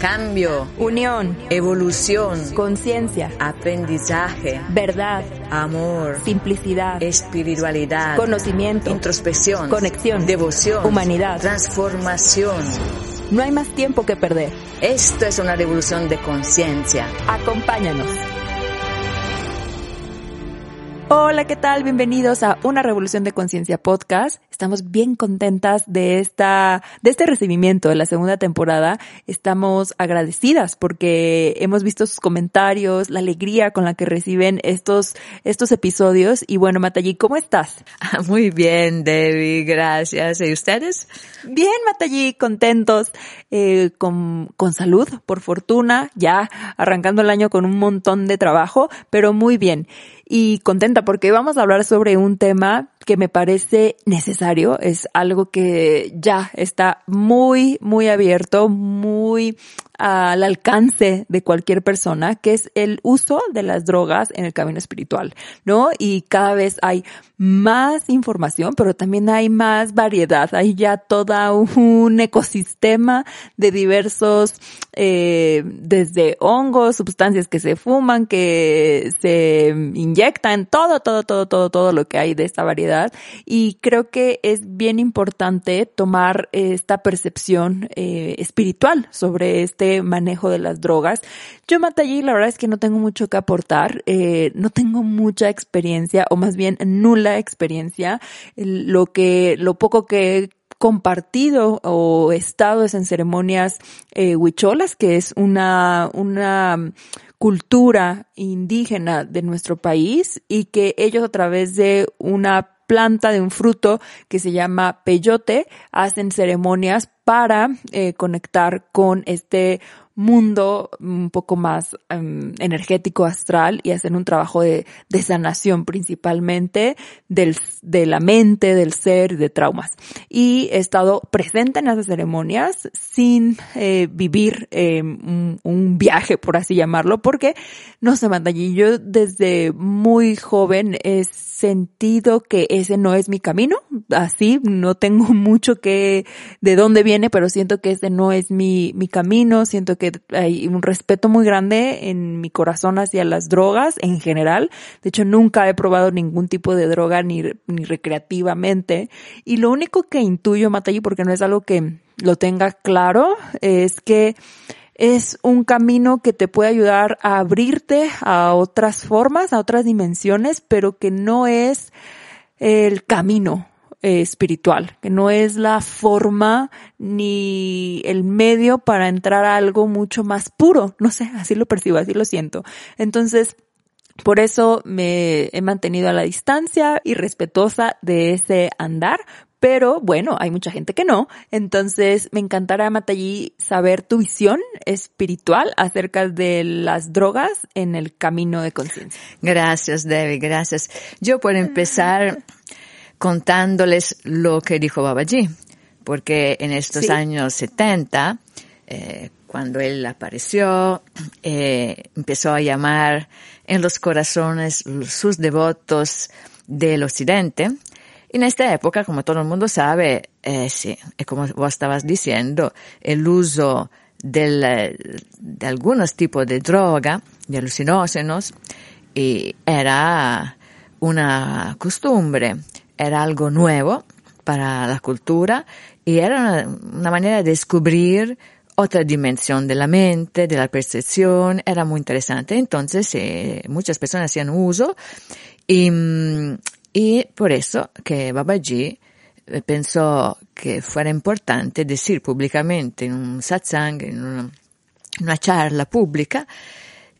Cambio, unión, evolución, conciencia, aprendizaje, verdad, amor, simplicidad, espiritualidad, conocimiento, introspección, conexión, devoción, humanidad, transformación. No hay más tiempo que perder. Esto es una revolución de conciencia. Acompáñanos. Hola, ¿qué tal? Bienvenidos a Una Revolución de Conciencia podcast. Estamos bien contentas de esta, de este recibimiento de la segunda temporada. Estamos agradecidas porque hemos visto sus comentarios, la alegría con la que reciben estos, estos episodios. Y bueno, Matayi, ¿cómo estás? Muy bien, Debbie, gracias. ¿Y ustedes? Bien, Matayi, contentos, eh, con, con salud, por fortuna, ya arrancando el año con un montón de trabajo, pero muy bien y contenta porque vamos a hablar sobre un tema que me parece necesario, es algo que ya está muy, muy abierto, muy al alcance de cualquier persona, que es el uso de las drogas en el camino espiritual, ¿no? Y cada vez hay más información, pero también hay más variedad, hay ya todo un ecosistema de diversos, eh, desde hongos, sustancias que se fuman, que se inyectan, todo, todo, todo, todo, todo lo que hay de esta variedad y creo que es bien importante tomar esta percepción eh, espiritual sobre este manejo de las drogas. Yo, Matallí, la verdad es que no tengo mucho que aportar, eh, no tengo mucha experiencia o más bien nula experiencia. Lo que, lo poco que he compartido o estado es en ceremonias eh, huicholas, que es una, una cultura indígena de nuestro país y que ellos a través de una planta de un fruto que se llama peyote, hacen ceremonias para eh, conectar con este mundo un poco más em, energético, astral y hacen un trabajo de, de sanación principalmente del, de la mente, del ser, de traumas. Y he estado presente en esas ceremonias sin eh, vivir em, un, viaje, por así llamarlo, porque no se manda allí. Yo desde muy joven he sentido que ese no es mi camino, así, no tengo mucho que, de dónde viene, pero siento que ese no es mi, mi camino, siento que hay un respeto muy grande en mi corazón hacia las drogas en general. De hecho, nunca he probado ningún tipo de droga ni, ni recreativamente. Y lo único que intuyo, Matayi, porque no es algo que lo tenga claro, es que es un camino que te puede ayudar a abrirte a otras formas, a otras dimensiones, pero que no es el camino eh, espiritual, que no es la forma ni el medio para entrar a algo mucho más puro. No sé, así lo percibo, así lo siento. Entonces, por eso me he mantenido a la distancia y respetuosa de ese andar, pero bueno, hay mucha gente que no. Entonces, me encantará, Matallí, saber tu visión espiritual acerca de las drogas en el camino de conciencia. Gracias, Debbie, gracias. Yo por empezar contándoles lo que dijo Babaji, porque en estos años 70, eh, cuando él apareció, eh, empezó a llamar en los corazones sus devotos del occidente. Y en esta época, como todo el mundo sabe, eh, sí, como vos estabas diciendo, el uso del, de algunos tipos de droga, de alucinógenos, y era una costumbre era algo nuevo para la cultura y era una, manera de descubrir otra dimensión de la mente, de la percepción, era muy interesante. Entonces, eh, muchas personas hacían uso y, y por eso que Babaji eh, pensó que fuera importante decir públicamente en un satsang, en una, una charla pública,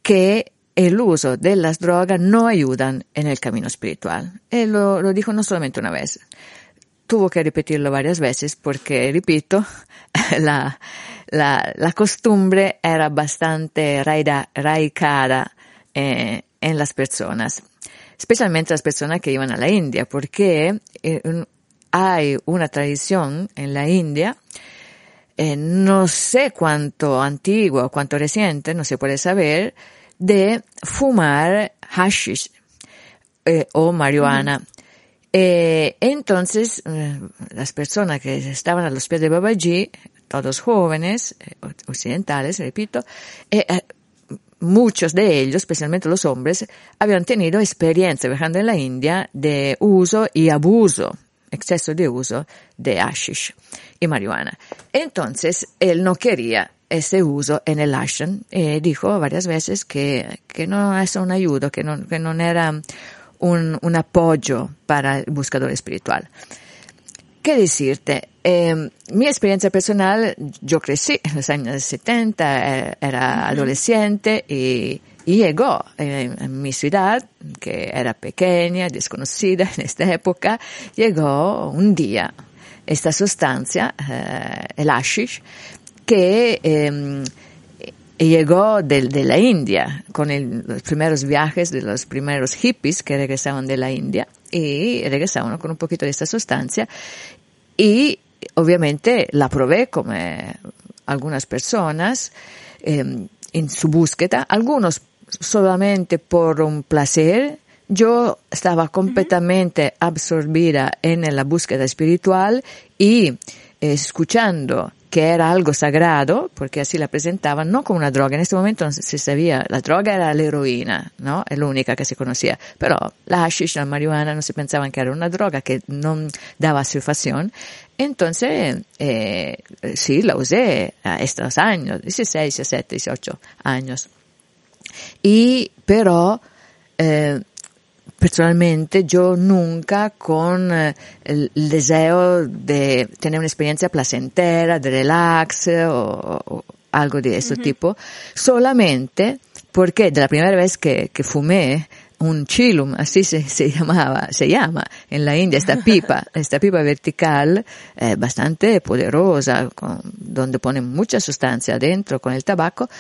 que el uso de las drogas no ayudan en el camino espiritual. Él lo, dijo no solamente una vez, tuvo que repetirlo varias veces porque, repito, la, costumbre era bastante raicada eh, en las personas, especialmente las personas que iban a la India, porque eh, hay una tradición en la India, eh, no sé cuánto antiguo, cuánto reciente, no se puede saber, de fumar hashish eh, o marihuana. Eh, entonces, eh, las personas que estaban a los pies de Babaji, todos jóvenes, occidentales, repito, muchos de ellos, especialmente los hombres, habían tenido experiencia viajando en la India de uso y abuso, exceso de uso de hashish y marihuana. Entonces, él no quería ese uso en el ashram y dijo varias veces que, que no es una ayuda, que no, que no era un, un apoyo para el buscador espiritual. ¿Qué decirte? Eh, mi experiencia personal, yo crecí en los años 70, eh, era adolescente y, y llegó eh, en mi ciudad, que era pequeña, desconocida en esta época, llegó un día esta sustancia, eh, el hashish, que eh, llegó de, de, la India con el, los primeros viajes de los primeros hippies que regresaban de la India y regresaban con un poquito de esta sustancia y obviamente la probé como algunas personas eh, en su búsqueda, algunos solamente por un placer, yo estaba completamente absorbida en la búsqueda espiritual y eh, escuchando que era algo sagrado, porque así la presentaban, no como una droga. En este momento no se sabía, la droga era la heroína, ¿no? Es la única que se conocía. Pero la hashish, la marihuana, no se pensaban que era una droga que no daba satisfacción. Entonces, eh, sí, la usé a estos años, 16, 17, 18 años. Y, pero, eh, personalmente yo nunca con eh, el, deseo de tener una experiencia placentera, de relax o, o algo de uh -huh. tipo, solamente porque de la primera vez que, que fumé un chilum, así se, se, llamaba, se llama en la India, esta pipa, esta pipa vertical, eh, bastante poderosa, con, donde ponen mucha sustancia adentro con el tabaco,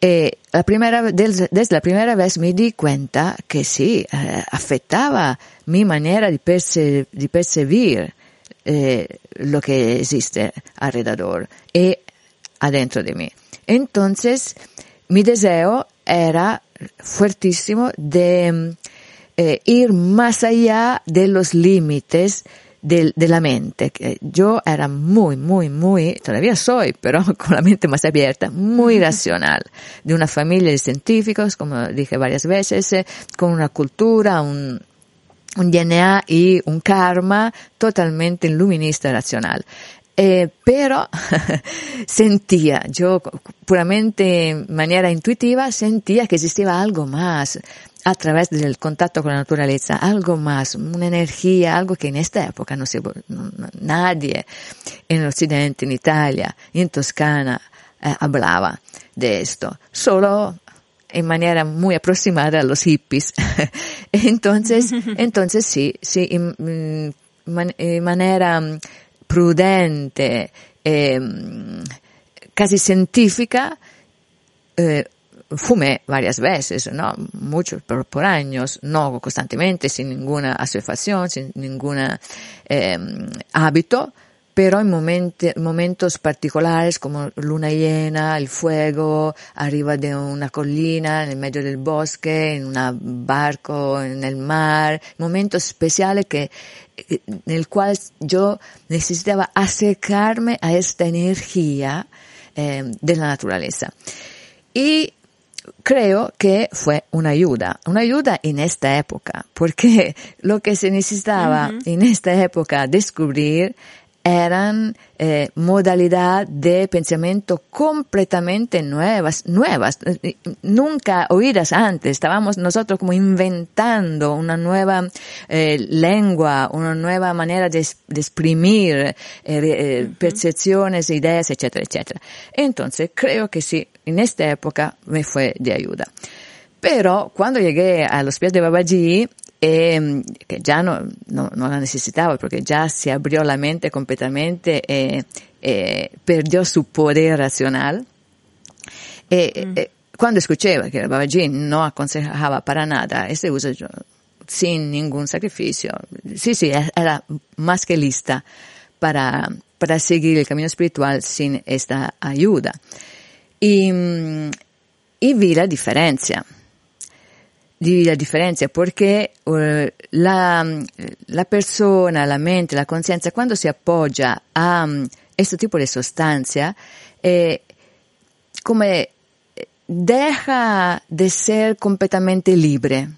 eh, la primera, desde, la primera vez me di cuenta que sí, eh, afectaba mi manera de, perce, de percibir eh, lo que existe alrededor y adentro de mí. Entonces, mi deseo era fuertísimo de ir más allá de los límites de, de, la mente. Yo era muy, muy, muy, todavía soy, pero con la mente más abierta, muy racional, de una familia de científicos, como dije varias veces, eh, con una cultura, un, un DNA y un karma totalmente iluminista y racional. Eh, pero sentía, yo puramente en manera intuitiva sentía que existía algo más, a través del contacto con la naturaleza, algo más, una energía, algo que en esta época no se, no, nadie en occidente, en Italia, en Toscana, eh, hablaba de esto. Solo en manera muy aproximada a los hippies. entonces, entonces sí, sí, en, en manera prudente, eh, casi científica, eh, fumé varias veces, ¿no? Muchos por, años, no constantemente, sin ninguna asociación, sin ningún eh, hábito, pero en momentos, momentos particulares como luna llena, el fuego, arriba de una colina, en el medio del bosque, en un barco, en el mar, momentos especiales que, en el cual yo necesitaba acercarme a esta energía eh, de la naturaleza. Y creo que fue una ayuda, una ayuda en esta época, porque lo que se necesitaba uh -huh. en esta época descubrir eran eh, modalidad de pensamiento completamente nuevas, nuevas, nunca oídas antes. Estábamos nosotros como inventando una nueva eh, lengua, una nueva manera de, de exprimir eh, uh -huh. percepciones, ideas, etcétera, etcétera. Entonces, creo que sí, en esta época me fue de ayuda. Pero cuando llegué a los pies de Babaji, eh, que ya no, no, no, la necesitaba porque ya se abrió la mente completamente eh, eh, perdió su poder racional. Eh, mm. eh, cuando escuché que el Babaji no aconsejaba para nada ese uso sin ningún sacrificio, sí, sí, era más que lista para, para seguir el camino espiritual sin esta ayuda. Y, mm, y vi la diferencia di la differenza perché uh, la, la, persona, la mente, la conciencia quando si appoggia a um, questo tipo di sostanza eh, come deja de ser completamente libre,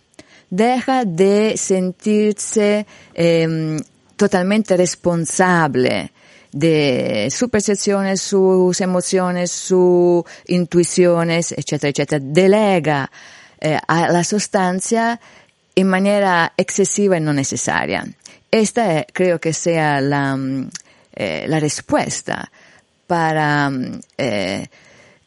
deja de sentirse eh, totalmente responsable de su percepción, sus emociones, sus intuiciones, etcétera, etcétera. Delega eh, a la sustancia en manera excesiva y no necesaria. Esta creo que sea la, mm, eh, la respuesta para mm, eh,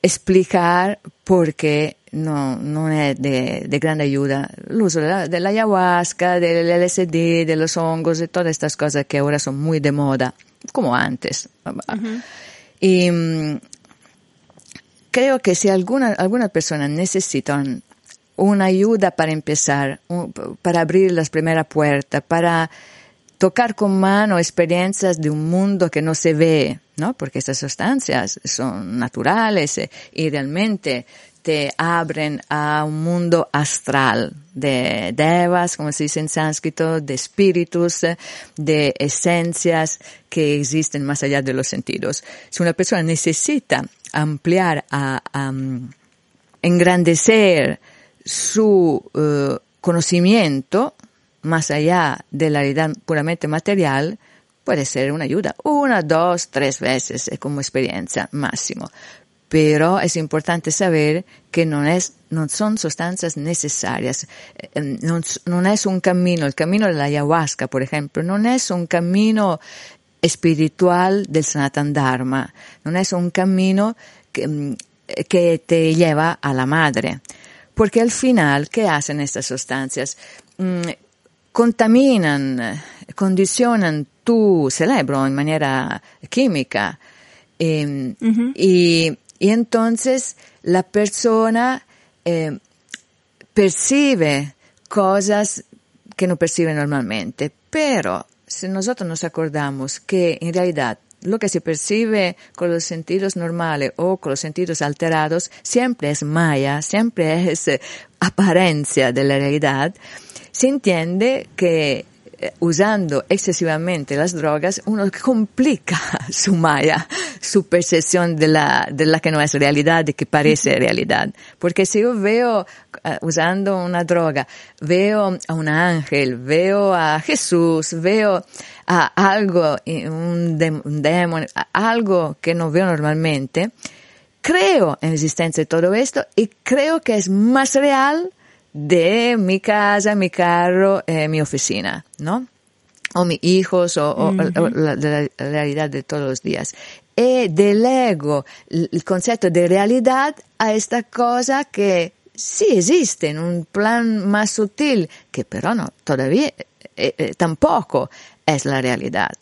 explicar por qué no, no es de, de gran ayuda el uso de la, de la ayahuasca, del LSD, de los hongos, de todas estas cosas que ahora son muy de moda, como antes. Y mm, creo que si alguna, alguna persona necesita una ayuda para empezar, para abrir las primeras puertas, para tocar con mano experiencias de un mundo que no se ve, ¿no? Porque estas sustancias son naturales eh, y realmente te abren a un mundo astral de devas, como se dice en sánscrito, de espíritus, eh, de esencias que existen más allá de los sentidos. Si una persona necesita ampliar, engrandecer su eh, conocimiento, más allá de la realidad puramente material, puede ser una ayuda. Una, dos, tres veces como experiencia máximo. Pero es importante saber que no es, no son sustancias necesarias. Eh, no, no es un camino, el camino de la ayahuasca, por ejemplo, no es un camino espiritual del Sanatan Dharma, no es un camino que, que te lleva a la madre. Porque al final, ¿qué hacen estas sustancias? Mm, contaminan, condicionan tu cerebro en manera química. Em, y, entonces la persona eh, percibe cosas que no percibe normalmente. Pero si nosotros nos acordamos que en realidad lo que se percibe con los sentidos normales o con los sentidos alterados siempre es maya, siempre es eh, apariencia de la realidad, se entiende que usando excesivamente las drogas, uno complica su maya, su percepción de la, de la que no es realidad, de que parece realidad. Porque si yo veo, uh, usando una droga, veo a un ángel, veo a Jesús, veo a algo, un, de, un demonio, algo que no veo normalmente, creo en la existencia de todo esto y creo que es más real de mi casa, mi carro, eh, mi oficina, ¿no? O mis hijos, o, la, la, realidad de todos los días. Y delego el concepto de realidad a esta cosa que sí existe en un plan más sutil, que pero no, todavía eh, eh, tampoco es la realidad.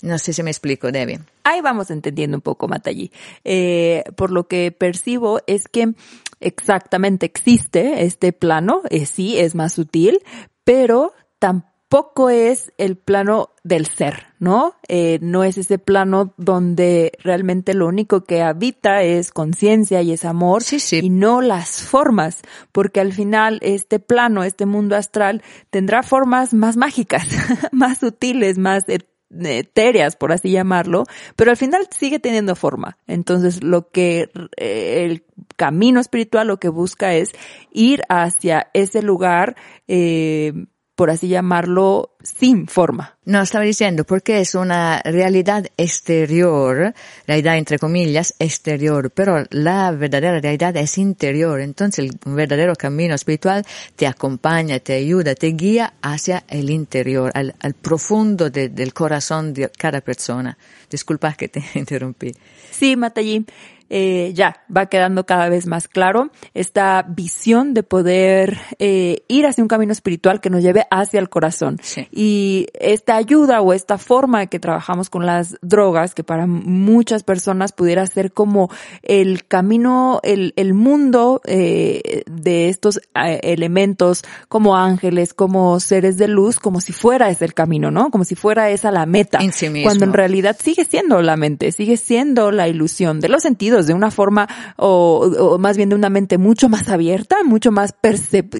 No sé si me explico, Debbie. Ahí vamos entendiendo un poco, Matallí. Eh, por lo que percibo es que exactamente existe este plano, eh, sí, es más sutil, pero tampoco es el plano del ser, ¿no? Eh, no es ese plano donde realmente lo único que habita es conciencia y es amor sí, sí. y no las formas, porque al final este plano, este mundo astral tendrá formas más mágicas, más sutiles, más etéreas, por así llamarlo, pero al final sigue teniendo forma. Entonces, lo que eh, el camino espiritual lo que busca es ir hacia ese lugar eh, por así llamarlo, sin forma. No, estaba diciendo, porque es una realidad exterior, realidad entre comillas, exterior, pero la verdadera realidad es interior. Entonces el verdadero camino espiritual te acompaña, te ayuda, te guía hacia el interior, al, al profundo del corazón de cada persona. Disculpa que te interrumpí. Sí, Matallí. Eh, ya va quedando cada vez más claro esta visión de poder eh, ir hacia un camino espiritual que nos lleve hacia el corazón. Y esta ayuda o esta forma que trabajamos con las drogas, que para muchas personas pudiera ser como el camino, el, el mundo eh, de estos eh, elementos como ángeles, como seres de luz, como si fuera ese el camino, ¿no? Como si fuera esa la meta. Cuando en realidad sigue siendo la mente, sigue siendo la ilusión de los sentidos, de una forma o, o más bien de una mente mucho más abierta, mucho más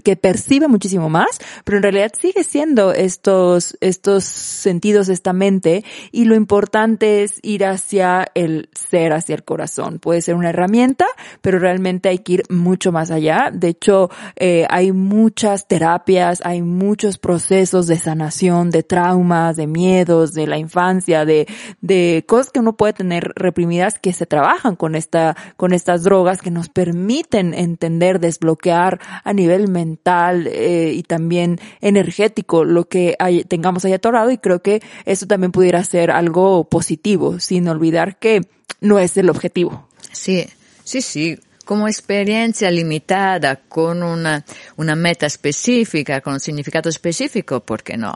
que percibe muchísimo más, pero en realidad sigue siendo estos, estos sentidos, esta mente, y lo importante es ir hacia el ser, hacia el corazón. Puede ser una herramienta, pero realmente hay que ir mucho más allá. De hecho, eh, hay muchas terapias, hay muchos procesos de sanación, de traumas, de miedos, de la infancia, de, de cosas que uno puede tener reprimidas que se trabajan con esta, con estas drogas que nos permiten entender, desbloquear a nivel mental eh, y también energético lo que tengamos ahí atorado y creo que eso también pudiera ser algo positivo, sin olvidar que no es el objetivo. Sí, sí, sí como experiencia limitada, con una, una meta específica, con un significado específico, porque no,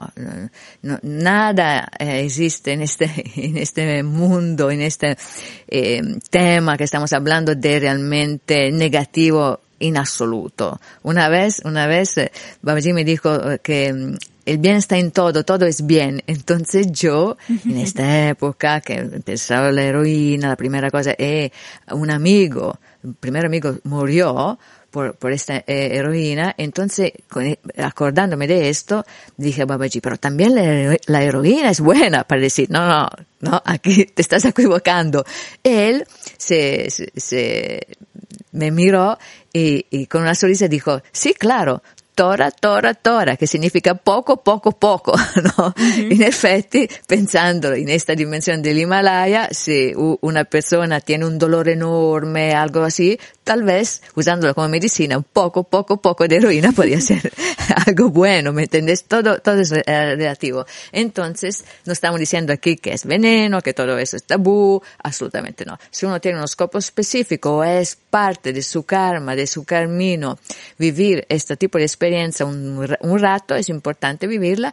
no nada eh, existe en este, en este mundo, en este eh, tema que estamos hablando de realmente negativo en absoluto. Una vez, una vez, eh, Babaji me dijo que mm, el bien está en todo, todo es bien. Entonces yo, en esta época que empezaba la heroína, la primera cosa, eh, un amigo, primer amigo murió por, por esta eh, heroína, entonces con, acordándome de esto, dije a Babaji, pero también la, la, heroína es buena para decir, no, no, no, aquí te estás equivocando. Él se, se, se me miró y, con una sonrisa dijo, sí, claro, Tora, Tora, Tora, che significa poco, poco, poco, ¿no? Uh-huh. In effetti, pensando in questa dimensione dell'Himalaya, se una persona tiene un dolore enorme, algo así, tal vez, usándola como medicina, un poco, poco, poco de heroína podría ser algo bueno, ¿me entiendes? Todo, todo es relativo. Entonces, no estamos diciendo aquí que es veneno, que todo eso es tabú, absolutamente no. Si uno tiene uno scopo específico o es parte de su karma, de su camino, vivir este tipo de experiencia un, un rato, es importante vivirla,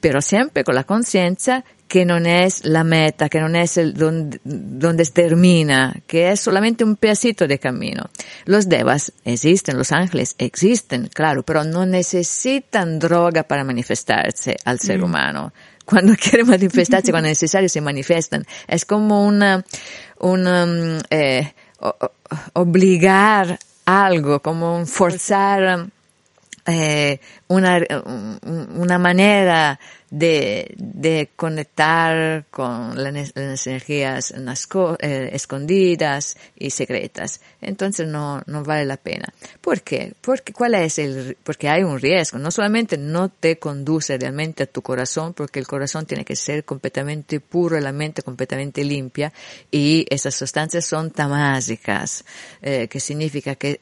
pero siempre con la conciencia que no es la meta, que no es el donde, donde termina, que es solamente un pedacito de camino. Los devas existen, los ángeles existen, claro, pero no necesitan droga para manifestarse al ser mm. humano. Cuando quieren manifestarse, cuando es necesario, se manifiestan. Es como una, una mm, eh, obligar algo, como forzar eh, una, una manera de, de conectar con las, energías eh, escondidas y secretas. Entonces no, no vale la pena. ¿Por qué? Porque, ¿cuál es el, porque hay un riesgo. No solamente no te conduce realmente a tu corazón, porque el corazón tiene que ser completamente puro la mente completamente limpia, y esas sustancias son tamásicas, eh, que significa que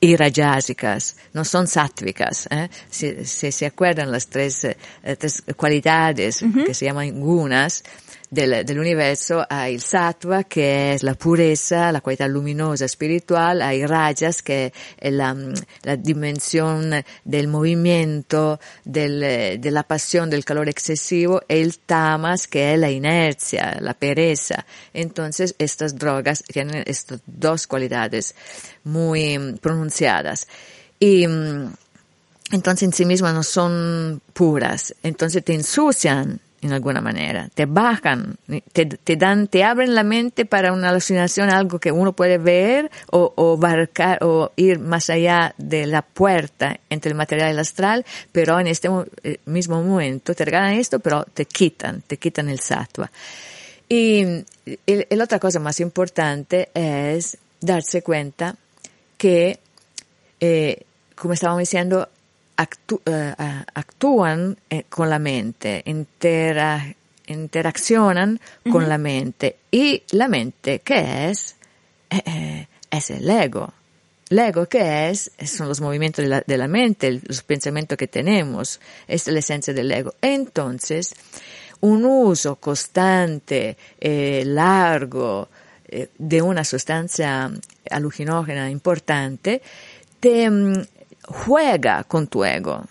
y rajásicas, no son sáttvicas. ¿eh? Si, si, se acuerdan las tres, eh, tres cualidades uh -huh. que se llaman gunas, del, del, universo hay el sattva, que es la pureza, la cualidad luminosa espiritual, hay rajas, que es la, la dimensión del movimiento, del, de la pasión, del calor excesivo, y el tamas, que es la inercia, la pereza. Entonces, estas drogas tienen estas dos cualidades muy pronunciadas. Y, entonces en sí mismas no son puras, entonces te ensucian en alguna manera, te bajan, te, te, dan, te abren la mente para una alucinación, algo que uno puede ver o, o barcar o ir más allá de la puerta entre el material y el astral, pero en este eh, mismo momento te regalan esto, pero te quitan, te quitan el sattva. Y, la otra cosa más importante es darse cuenta que, eh, como estábamos diciendo, actú, uh, actúan eh, con la mente, intera, interaccionan uh -huh. con la mente. Y la mente, ¿qué es? Eh, eh, es el ego. El ego, ¿qué es? Son los movimientos de la, de la mente, los pensamientos que tenemos. Es la esencia del ego. Entonces, un uso constante, largo, eh, de una sustancia alucinógena importante, te mm, juega con tu ego.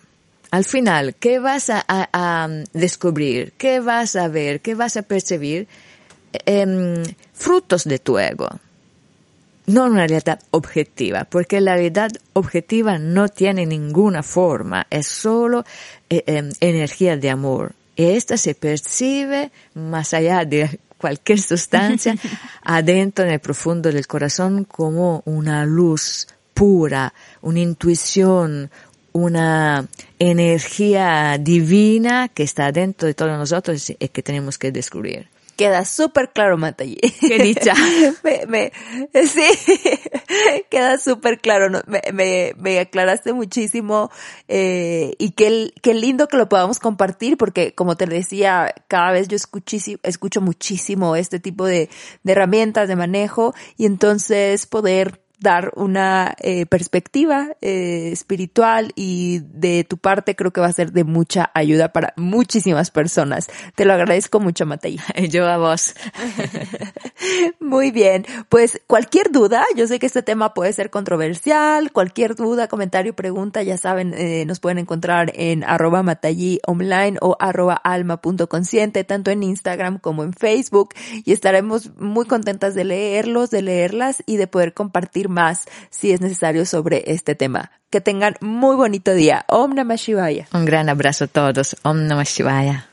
Al final, ¿qué vas a, descubrir? ¿Qué vas a ver? ¿Qué vas a percibir? Em, frutos de tu ego. No una realidad objetiva, porque la realidad objetiva no tiene ninguna forma, es solo eh, em, energía de amor. Y esta se percibe más allá de cualquier sustancia, adentro en el profundo del corazón como una luz pura, una intuición, una energía divina que está dentro de todos nosotros y que tenemos que descubrir. Queda súper claro, Matallí. Qué dicha. me, sí, queda súper claro. Me, me, me, aclaraste muchísimo eh, y qué, qué lindo que lo podamos compartir porque, como te decía, cada vez yo escucho muchísimo este tipo de, de herramientas de manejo y entonces poder dar una eh, perspectiva eh, espiritual y de tu parte creo que va a ser de mucha ayuda para muchísimas personas. Te lo agradezco mucho, Matei. Yo a vos. Muy bien. Pues cualquier duda, yo sé que este tema puede ser controversial, cualquier duda, comentario, pregunta, ya saben, eh, nos pueden encontrar en arroba matallí online o arroba alma.consciente, tanto en Instagram como en Facebook y estaremos muy contentas de leerlos, de leerlas y de poder más si es necesario sobre este tema. Que tengan muy bonito día. Om Namah Shivaya. Un gran abrazo a todos. Om Namah Shivaya.